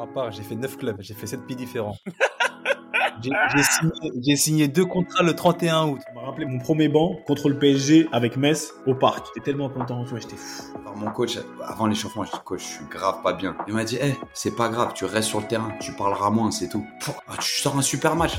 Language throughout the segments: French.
Moi, à part, j'ai fait 9 clubs, j'ai fait 7 pays différents. J'ai signé, deux contrats le 31 août. Ça m'a rappelé mon premier banc contre le PSG avec Metz au parc. J'étais tellement content, tu vois, j'étais fou. Alors mon coach, avant l'échauffement, je dis coach, je suis grave pas bien. Il m'a dit, hé, c'est pas grave, tu restes sur le terrain, tu parleras moins, c'est tout. Ah, tu sors un super match.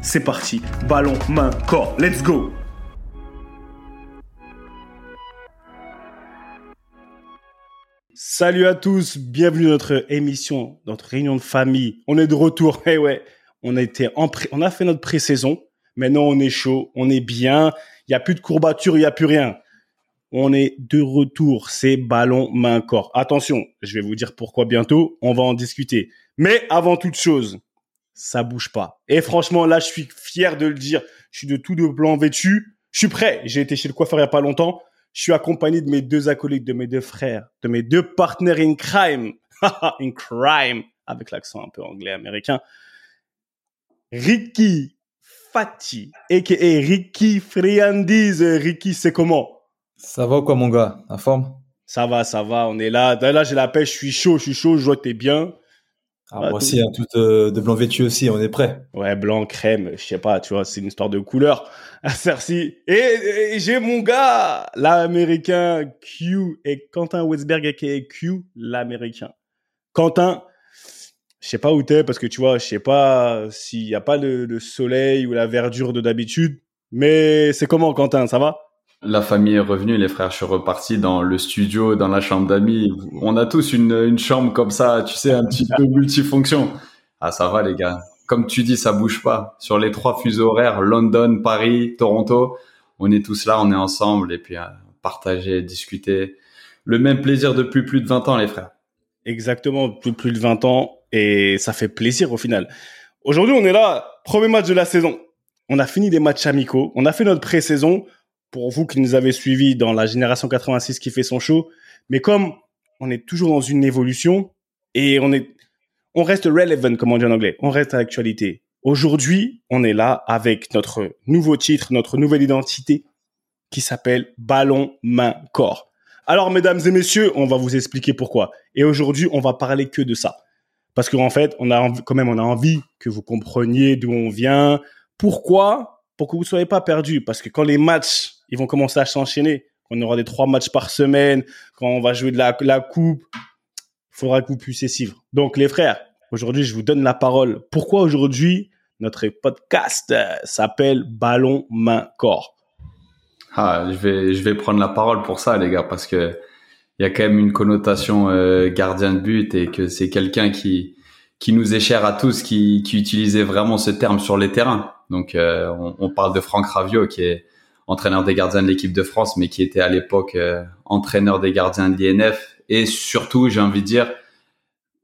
c'est parti. Ballon, main, corps. Let's go Salut à tous, bienvenue dans notre émission, notre réunion de famille. On est de retour. Eh ouais, on a fait notre pré-saison. Maintenant, on est chaud, on est bien. Il y a plus de courbatures, il y a plus rien. On est de retour. C'est ballon, main, corps. Attention, je vais vous dire pourquoi bientôt. On va en discuter. Mais avant toute chose, ça bouge pas. Et franchement, là, je suis fier de le dire. Je suis de tout de blanc vêtu. Je suis prêt. J'ai été chez le coiffeur il y a pas longtemps. Je suis accompagné de mes deux acolytes, de mes deux frères, de mes deux partenaires in crime. in crime. Avec l'accent un peu anglais américain. Ricky Fati, a.k.a. Ricky Friandiz. Ricky, c'est comment? Ça va quoi, mon gars? La forme? Ça va, ça va. On est là. Là, j'ai la pêche. Je suis chaud, je suis chaud. Je vois que t'es bien. Ah, moi aussi, hein, tout euh, de blanc vêtu aussi, on est prêt. Ouais, blanc, crème, je sais pas, tu vois, c'est une histoire de couleur. Merci. Et, j'ai mon gars, l'américain Q et Quentin Westberg aka Q, l'américain. Quentin, je sais pas où t'es parce que tu vois, je sais pas s'il y a pas le soleil ou la verdure de d'habitude, mais c'est comment Quentin, ça va? La famille est revenue, les frères, je suis reparti dans le studio, dans la chambre d'amis. On a tous une, chambre comme ça, tu sais, un petit peu multifonction. Ah, ça va, les gars. Comme tu dis, ça bouge pas. Sur les trois fuseaux horaires, London, Paris, Toronto, on est tous là, on est ensemble et puis à partager, discuter. Le même plaisir depuis plus de 20 ans, les frères. Exactement, depuis plus de 20 ans et ça fait plaisir au final. Aujourd'hui, on est là, premier match de la saison. On a fini des matchs amicaux, on a fait notre pré-saison pour vous qui nous avez suivis dans la génération 86 qui fait son show. Mais comme on est toujours dans une évolution et on est, on reste relevant, comme on dit en anglais. On reste à l'actualité. Aujourd'hui, on est là avec notre nouveau titre, notre nouvelle identité qui s'appelle Ballon, Main, Corps. Alors, mesdames et messieurs, on va vous expliquer pourquoi. Et aujourd'hui, on va parler que de ça. Parce qu'en fait, on a quand même, on a envie que vous compreniez d'où on vient, pourquoi, pour que vous ne soyez pas perdus. Parce que quand les matchs ils vont commencer à s'enchaîner. On aura des trois matchs par semaine, quand on va jouer de la, la coupe, il faudra que vous puissiez suivre. Donc les frères, aujourd'hui je vous donne la parole. Pourquoi aujourd'hui notre podcast euh, s'appelle Ballon main corps? Ah, je vais je vais prendre la parole pour ça les gars parce que il y a quand même une connotation euh, gardien de but et que c'est quelqu'un qui qui nous est cher à tous, qui, qui utilisait vraiment ce terme sur les terrains. Donc, euh, on, on, parle de Franck Raviot, qui est entraîneur des gardiens de l'équipe de France, mais qui était à l'époque euh, entraîneur des gardiens de l'INF. Et surtout, j'ai envie de dire,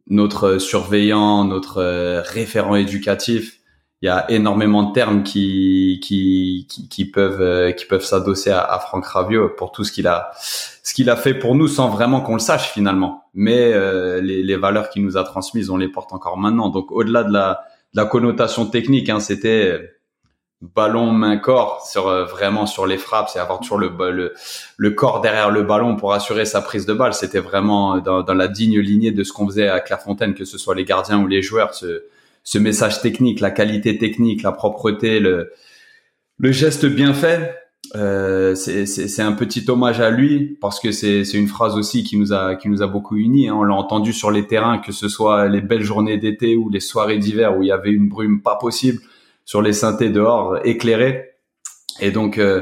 notre surveillant, notre euh, référent éducatif. Il y a énormément de termes qui qui, qui, peuvent euh, qui peuvent s'adosser à, Franck Raviot pour tout ce qu'il a ce qu'il a fait pour nous sans vraiment qu'on le sache finalement. Mais les, les valeurs qu'il nous a transmises, on les porte encore maintenant. Donc au-delà de la de la connotation technique, hein, c'était ballon main corps sur euh, vraiment sur les frappes c'est avoir toujours le, le, le corps derrière le ballon pour assurer sa prise de balle c'était vraiment dans, dans, la digne lignée de ce qu'on faisait à Clairefontaine que ce soit les gardiens ou les joueurs ce, ce message technique la qualité technique la propreté le le geste bien fait euh, c'est un petit hommage à lui parce que c'est une phrase aussi qui nous a qui nous a beaucoup unis. Hein. On l'a entendu sur les terrains, que ce soit les belles journées d'été ou les soirées d'hiver où il y avait une brume pas possible sur les synthés dehors éclairés. Et donc, euh,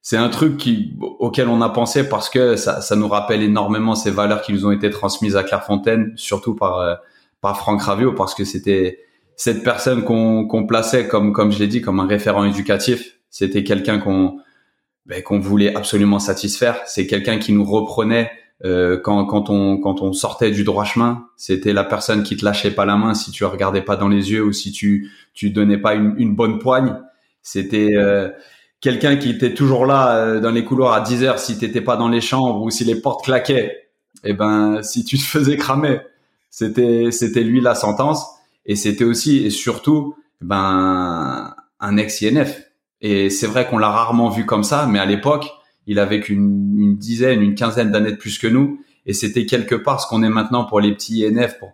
c'est un truc qui, auquel on a pensé parce que ça, ça nous rappelle énormément ces valeurs qui nous ont été transmises à Clairefontaine, surtout par, euh, par Franck Ravio, parce que c'était cette personne qu'on qu'on plaçait comme, comme je l'ai dit, comme un référent éducatif. C'était quelqu'un qu'on ben, qu'on voulait absolument satisfaire. C'est quelqu'un qui nous reprenait euh, quand, quand, on, quand on sortait du droit chemin. C'était la personne qui te lâchait pas la main si tu regardais pas dans les yeux ou si tu tu donnais pas une, une bonne poigne. C'était euh, quelqu'un qui était toujours là euh, dans les couloirs à 10 heures si t'étais pas dans les chambres ou si les portes claquaient. Et eh ben, si tu te faisais cramer, c'était, c'était lui la sentence. Et c'était aussi et surtout, ben, un ex-INF. Et c'est vrai qu'on l'a rarement vu comme ça, mais à l'époque, il avait qu'une une dizaine, une quinzaine d'années de plus que nous. Et c'était quelque part ce qu'on est maintenant pour les petits INF, pour,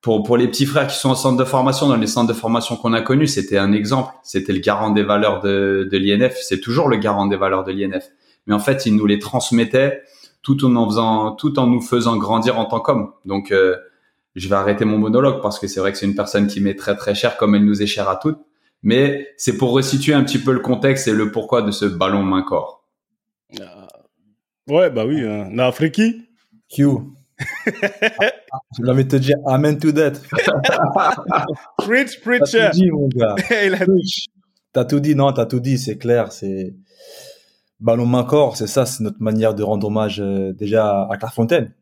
pour, pour les petits frères qui sont au centre de formation, dans les centres de formation qu'on a connus, c'était un exemple. C'était le garant des valeurs de, de l'INF. C'est toujours le garant des valeurs de l'INF. Mais en fait, il nous les transmettait tout en, en faisant, tout en nous faisant grandir en tant qu'homme. Donc, euh, je vais arrêter mon monologue parce que c'est vrai que c'est une personne qui m'est très très chère comme elle nous est chère à toutes. Mais c'est pour resituer un petit peu le contexte et le pourquoi de ce ballon main-corps. Ouais, bah oui. Hein. Nafriki Q. Je voulais te dire Amen to that. Preach, preacher. T'as tout dit, mon gars. T'as tout dit, non, t'as tout dit, c'est clair. C'est ballon main corps, c'est ça, c'est notre manière de rendre hommage euh, déjà à Clairefontaine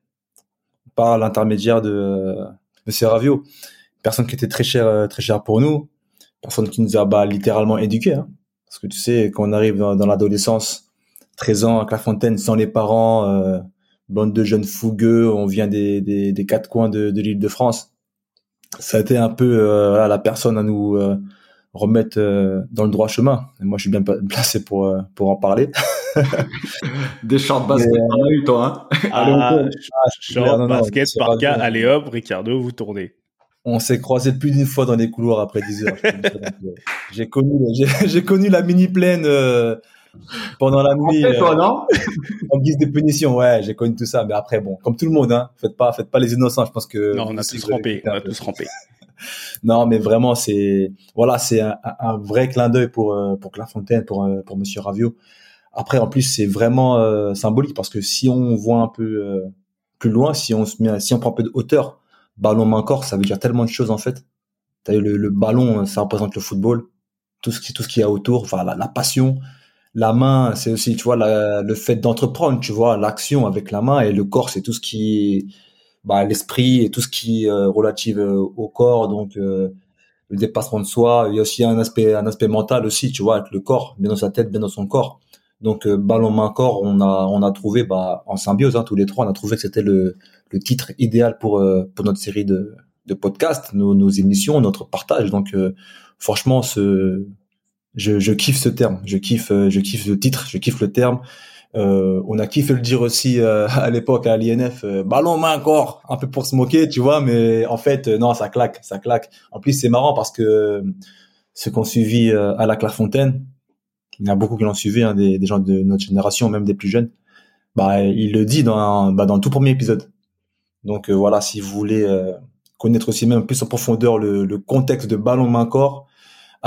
par l'intermédiaire de Monsieur Ravio, personne qui était très cher, euh, très cher pour nous, personne qui nous a bah, littéralement éduqués. Hein. Parce que tu sais, quand on arrive dans, dans l'adolescence, 13 ans à Clairefontaine, sans les parents, euh, bande de jeunes fougueux, on vient des, des, des quatre coins de, de l'île de France. Ça a été un peu euh, la personne à nous euh, remettre euh, dans le droit chemin. Et moi, je suis bien placé pour euh, pour en parler. Des shorts basket, on a eu toi. Hein ah, short basket par cas, allez hop, Ricardo, vous tournez. On s'est croisé plus d'une fois dans les couloirs après 10 heures. j'ai connu, j'ai connu la mini plaine pendant la nuit. En, fait, toi, non en guise de punition, ouais, j'ai connu tout ça. Mais après, bon, comme tout le monde, hein, faites pas, faites pas les innocents. Je pense que. Non, on a tous rampé, on a tous rampé. non, mais vraiment, c'est voilà, c'est un, un, vrai clin d'œil pour euh, pour Clairefontaine, pour euh, pour Monsieur Ravio. Après, en plus, c'est vraiment euh, symbolique parce que si on voit un peu euh, plus loin, si on se met, si on prend un peu de hauteur, ballon main corps, ça veut dire tellement de choses en fait. Le, le ballon, ça représente le football, tout ce qui tout ce qu'il y a autour, enfin la, la passion. La main, c'est aussi, tu vois, le fait d'entreprendre, tu vois, l'action avec la main et le corps, c'est tout ce qui bah, l'esprit et tout ce qui est euh, relative euh, au corps, donc euh, le dépassement de soi. Il y a aussi un aspect, un aspect mental aussi, tu vois, avec le corps, bien dans sa tête, bien dans son corps. Donc ballon main corps, on a on a trouvé bah en symbiose hein, tous les trois, on a trouvé que c'était le, le titre idéal pour pour notre série de de podcasts, nos, nos émissions, notre partage. Donc franchement ce je, je kiffe ce terme, je kiffe je kiffe le titre, je kiffe le terme. Euh, on a kiffé le dire aussi euh, à l'époque à l'INF, euh, ballon main corps, un peu pour se moquer, tu vois, mais en fait non, ça claque, ça claque. En plus c'est marrant parce que ceux qu'on suivi à la Clairefontaine, il y en a beaucoup qui l'ont suivi, hein, des, des, gens de notre génération, même des plus jeunes. Bah il le dit dans bah, dans le tout premier épisode. Donc voilà, si vous voulez connaître aussi même plus en profondeur le, le contexte de ballon main corps,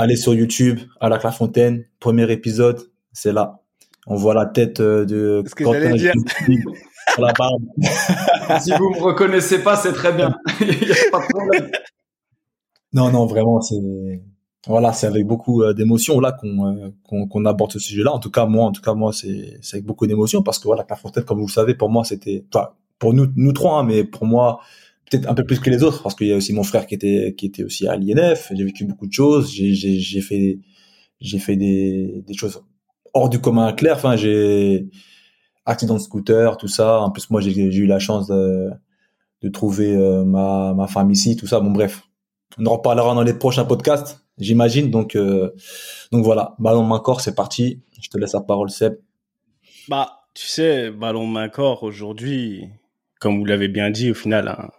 allez sur YouTube à la Clairefontaine, premier épisode, c'est là on voit la tête euh, de Ce que j'allais dire. la barbe. si vous me reconnaissez pas, c'est très bien. Il y a pas de problème. Non, non, vraiment, c'est voilà, c'est avec beaucoup euh, d'émotion là qu'on euh, qu'on aborde ce sujet-là. En tout cas, moi, en tout cas, moi, c'est c'est avec beaucoup d'émotion parce que voilà, Clairefontaine, comme vous le savez, pour moi, c'était, enfin, pour nous nous trois, hein, mais pour moi, peut-être un peu plus que les autres parce qu'il y a aussi mon frère qui était qui était aussi à l'INF. J'ai vécu beaucoup de choses. J'ai j'ai j'ai fait j'ai fait des des choses hors du commun clair. Enfin, j'ai accident de scooter, tout ça. En plus, moi, j'ai eu la chance de, de trouver euh, ma, ma femme ici, tout ça. Bon, bref, on en reparlera dans les prochains podcasts, j'imagine. Donc, euh, donc voilà, ballon main corps, c'est parti. Je te laisse la parole, Seb. Bah, tu sais, ballon main corps aujourd'hui, comme vous l'avez bien dit, au final, hein,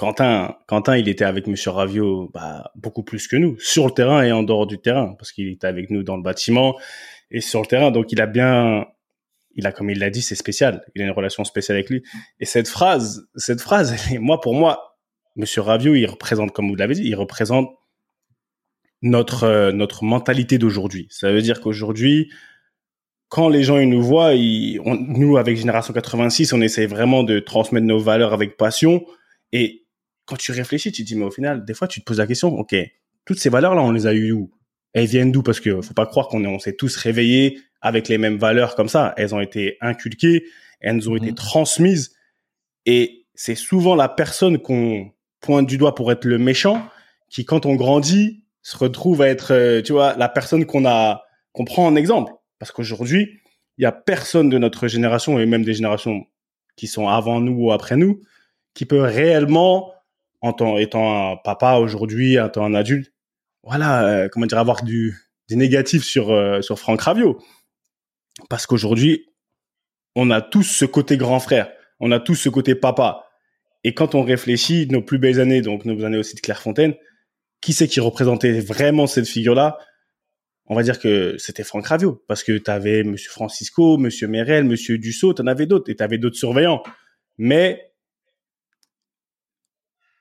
Quentin, Quentin, il était avec Monsieur Ravio, bah, beaucoup plus que nous, sur le terrain et en dehors du terrain, parce qu'il était avec nous dans le bâtiment et sur le terrain. Donc il a bien, il a comme il l'a dit, c'est spécial. Il a une relation spéciale avec lui. Et cette phrase, cette phrase, moi pour moi, Monsieur Ravio, il représente, comme vous l'avez dit, il représente notre euh, notre mentalité d'aujourd'hui. Ça veut dire qu'aujourd'hui, quand les gens nous voient, nous avec Génération 86, on essaie vraiment de transmettre nos valeurs avec passion. Et quand tu réfléchis, tu te dis mais au final, des fois tu te poses la question, ok, toutes ces valeurs là, on les a eues où? Elles viennent d'où? Parce que faut pas croire qu'on on s'est tous réveillés avec les mêmes valeurs comme ça. Elles ont été inculquées, elles nous ont été mhm. transmises, et c'est souvent la personne qu'on pointe du doigt pour être le méchant qui, quand on grandit, se retrouve à être, euh, tu vois, la personne qu'on a, qu'on prend en exemple. Parce qu'aujourd'hui, il y a personne de notre génération et même des générations qui sont avant nous ou après nous qui peut réellement, en tant, étant un papa aujourd'hui, étant un adulte, voilà, euh, comment dire, avoir du, des négatifs sur euh, sur Franck Ravio. Parce qu'aujourd'hui, on a tous ce côté grand frère, on a tous ce côté papa. Et quand on réfléchit, nos plus belles années, donc nos années aussi de Clairefontaine, qui c'est qui représentait vraiment cette figure-là? On va dire que c'était Franck Ravio, parce que tu avais Monsieur Francisco, Monsieur Merel, Monsieur Dussault, tu en avais d'autres, et tu avais d'autres surveillants. Mais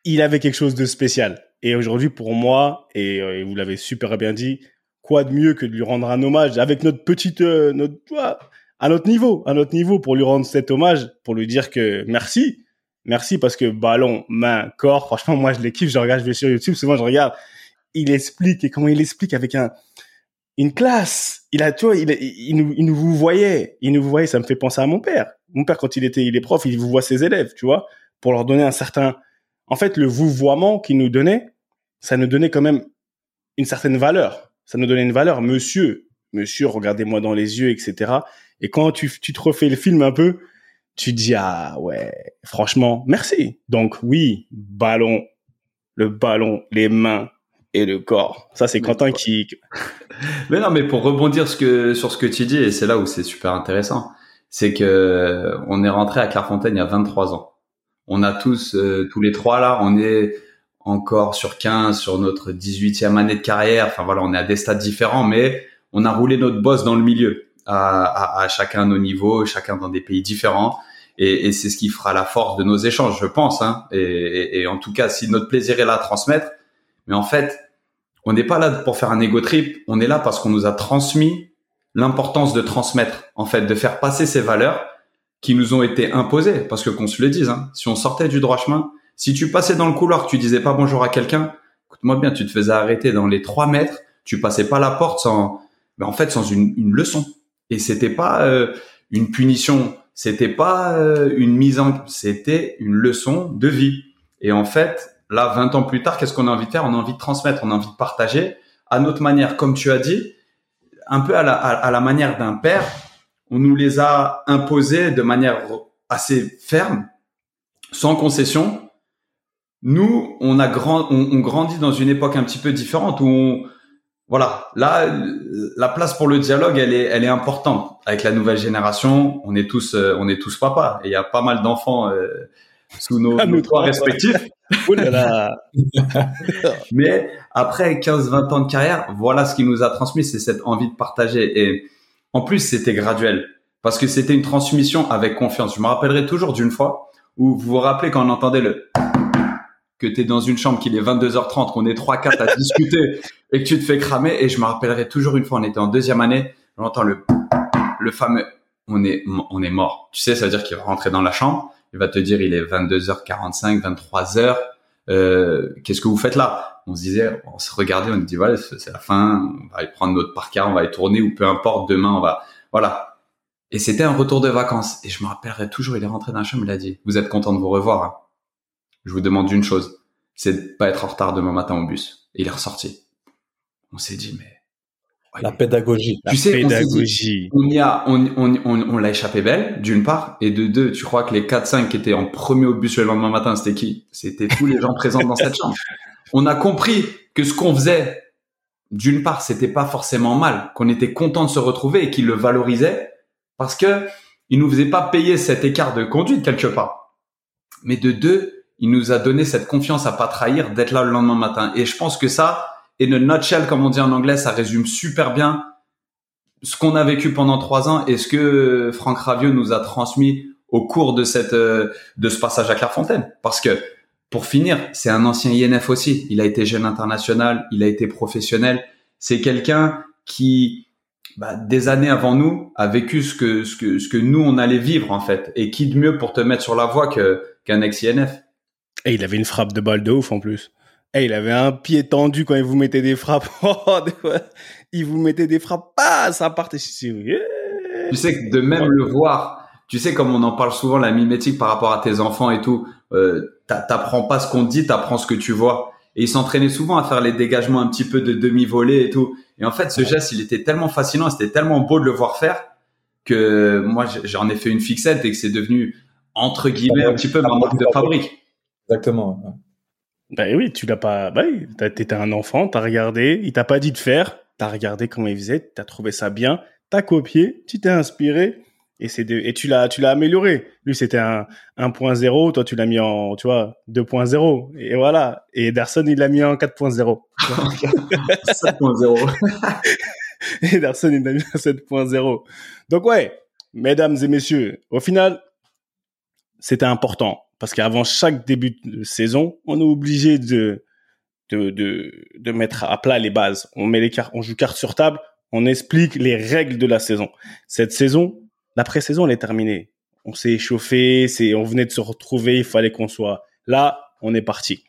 il avait quelque chose de spécial. Et aujourd'hui, pour moi, et, euh, vous l'avez super bien dit, quoi de mieux que de lui rendre un hommage avec notre petite, euh, notre, à notre niveau, à notre niveau, pour lui rendre cet hommage, pour lui dire que merci, merci parce que ballon, main, corps, franchement, moi je les kiffe, je regarde, je vais sur YouTube, souvent je regarde, il explique et comment il explique avec un une classe. Il a, tu vois, il, il, nous, il nous vous voyait, il nous voyait, ça me fait penser à mon père. Mon père quand il était, il est prof, il vous voit ses élèves, tu vois, pour leur donner un certain, en fait, le vouvoiement qu'il nous donnait, ça nous donnait quand même une certaine valeur. Ça nous donnait une valeur, monsieur, monsieur, regardez-moi dans les yeux, etc. Et quand tu, tu te refais le film un peu, tu dis ah ouais, franchement, merci. Donc oui, ballon, le ballon, les mains et le corps. Ça c'est Quentin qui. Mais non, mais pour rebondir ce que, sur ce que tu dis, et c'est là où c'est super intéressant, c'est que on est rentré à Clairefontaine il y a 23 ans. On a tous, euh, tous les trois là, on est encore sur 15, sur notre 18e année de carrière. Enfin voilà, on est à des stades différents, mais on a roulé notre boss dans le milieu à, à, à chacun nos niveaux, chacun dans des pays différents. Et, et c'est ce qui fera la force de nos échanges, je pense. Hein. Et, et, en tout cas, si notre plaisir est là à transmettre, mais en fait, on n'est pas là pour faire un ego trip. On est là parce qu'on nous a transmis l'importance de transmettre, en fait, de faire passer ces valeurs qui nous ont été imposées. Parce que qu'on se le dise, hein, si on sortait du droit chemin, si tu passais dans le couloir, tu disais pas bonjour à quelqu'un, écoute-moi bien, tu te faisais arrêter dans les trois mètres, tu passais pas la porte sans, mais en fait, sans une, une leçon. Et c'était pas euh, une punition, c'était pas euh, une mise en, c'était une leçon de vie. Et en fait, là, 20 ans plus tard, qu'est-ce qu'on a envie de faire? On a envie de transmettre, on a envie de partager à notre manière, comme tu as dit, un peu à la, à, la manière d'un père. On nous les a imposés de manière assez ferme, sans concession. Nous, on a grand, on, on grandit dans une époque un petit peu différente où on, voilà, là, la place pour le dialogue, elle est, elle est importante. Avec la nouvelle génération, on est tous, euh, on est tous papas. Et il y a pas mal d'enfants euh, sous nos, nos toits respectifs. Mais après 15-20 ans de carrière, voilà ce qui nous a transmis, c'est cette envie de partager. Et en plus, c'était graduel. Parce que c'était une transmission avec confiance. Je me rappellerai toujours d'une fois où vous vous rappelez quand on entendait le que tu es dans une chambre qu'il est 22h30, qu'on est 3-4 à discuter et que tu te fais cramer. Et je me rappellerai toujours une fois, on était en deuxième année, j'entends le, le fameux, on est, on est mort. Tu sais, ça veut dire qu'il va rentrer dans la chambre, il va te dire il est 22h45, 23h, euh, qu'est-ce que vous faites là? On se disait, on se regardait, on se dit voilà, c'est la fin, on va aller prendre notre parka, on va aller tourner ou peu importe, demain on va, voilà. Et c'était un retour de vacances. Et je me rappellerai toujours, il est rentré dans la chambre, il a dit, vous êtes content de vous revoir. Hein je vous demande une chose, c'est de pas être en retard demain matin au bus. Et il est ressorti. On s'est dit, mais la pédagogie. Tu sais, pédagogie. On, y a, on, on, on, l'a échappé belle, d'une part, et de deux, tu crois que les 4-5 qui étaient en premier au bus le lendemain matin, c'était qui? C'était tous les gens présents dans cette chambre. On a compris que ce qu'on faisait, d'une part, c'était pas forcément mal, qu'on était content de se retrouver et qu'ils le valorisaient, parce que il nous faisait pas payer cet écart de conduite quelque part. Mais de deux, il nous a donné cette confiance à pas trahir, d'être là le lendemain matin. Et je pense que ça, et le nutshell, comme on dit en anglais, ça résume super bien ce qu'on a vécu pendant trois ans et ce que Franck Ravieux nous a transmis au cours de cette euh, de ce passage à Clairefontaine. Parce que pour finir, c'est un ancien INF aussi. Il a été jeune international, il a été professionnel. C'est quelqu'un qui bah, des années avant nous a vécu ce que ce que ce que nous on allait vivre en fait. Et qui de mieux pour te mettre sur la voie que qu'un ex INF. Et il avait une frappe de balle de ouf en plus. Et il avait un pied tendu quand il vous mettait des frappes. Oh, il vous mettait des frappes, ah, ça partait. Tu sais que de même le voir, tu sais comme on en parle souvent la mimétique par rapport à tes enfants et tout, euh, t'apprends pas ce qu'on dit, t'apprends ce que tu vois. Et il s'entraînait souvent à faire les dégagements un petit peu de demi-volée et tout. Et en fait, ce geste, il était tellement fascinant, c'était tellement beau de le voir faire que moi, j'en ai fait une fixette et que c'est devenu entre guillemets un petit peu ma marque de fabrique. Exactement. Ben oui, tu l'as pas. Bah oui, t'étais un enfant, t'as regardé, il t'a pas dit de faire, t'as regardé comment il faisait, t'as trouvé ça bien, t'as copié, tu t'es inspiré et c'est et tu l'as tu l'as amélioré. Lui c'était un 1.0, toi tu l'as mis en tu vois 2.0 et voilà. Et Ederson il l'a mis en 4.0. 7.0. Ederson il l'a mis en 7.0. Donc ouais, mesdames et messieurs, au final c'était important parce qu'avant chaque début de saison, on est obligé de, de, de, de mettre à plat les bases. On met les cartes, on joue carte sur table, on explique les règles de la saison. Cette saison, la pré-saison, elle est terminée. On s'est échauffé, c'est, on venait de se retrouver, il fallait qu'on soit là, on est parti.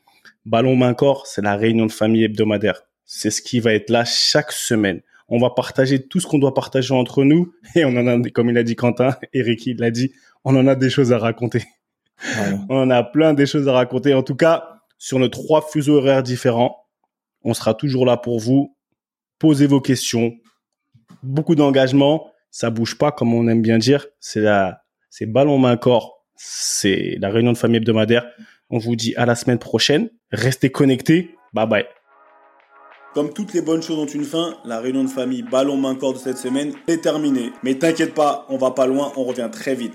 Ballon main corps, c'est la réunion de famille hebdomadaire. C'est ce qui va être là chaque semaine. On va partager tout ce qu'on doit partager entre nous et on en a, comme il a dit Quentin, Eric, l'a dit, on en a des choses à raconter. On a plein des choses à raconter. En tout cas, sur nos trois fuseaux horaires différents, on sera toujours là pour vous. Posez vos questions. Beaucoup d'engagement. Ça bouge pas, comme on aime bien dire. C'est la, c'est ballon main corps. C'est la réunion de famille hebdomadaire. On vous dit à la semaine prochaine. Restez connectés. Bye bye. Comme toutes les bonnes choses ont une fin, la réunion de famille ballon main corps de cette semaine est terminée. Mais t'inquiète pas, on va pas loin, on revient très vite.